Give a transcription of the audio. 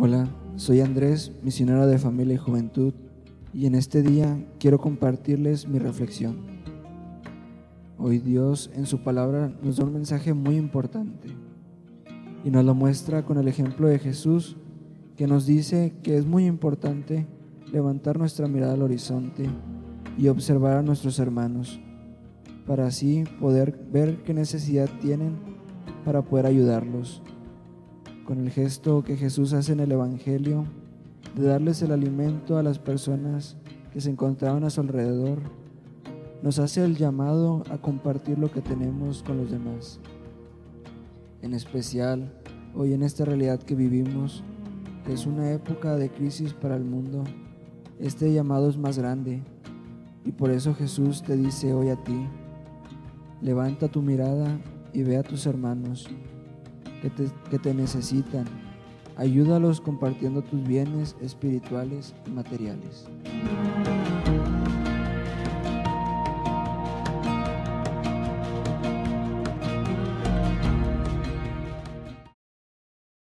Hola, soy Andrés, misionero de familia y juventud, y en este día quiero compartirles mi reflexión. Hoy Dios en su palabra nos da un mensaje muy importante y nos lo muestra con el ejemplo de Jesús que nos dice que es muy importante levantar nuestra mirada al horizonte y observar a nuestros hermanos para así poder ver qué necesidad tienen para poder ayudarlos con el gesto que Jesús hace en el Evangelio de darles el alimento a las personas que se encontraban a su alrededor, nos hace el llamado a compartir lo que tenemos con los demás. En especial, hoy en esta realidad que vivimos, que es una época de crisis para el mundo, este llamado es más grande y por eso Jesús te dice hoy a ti, levanta tu mirada y ve a tus hermanos que te, necesitan. Ayúdalos compartiendo tus bienes espirituales y materiales.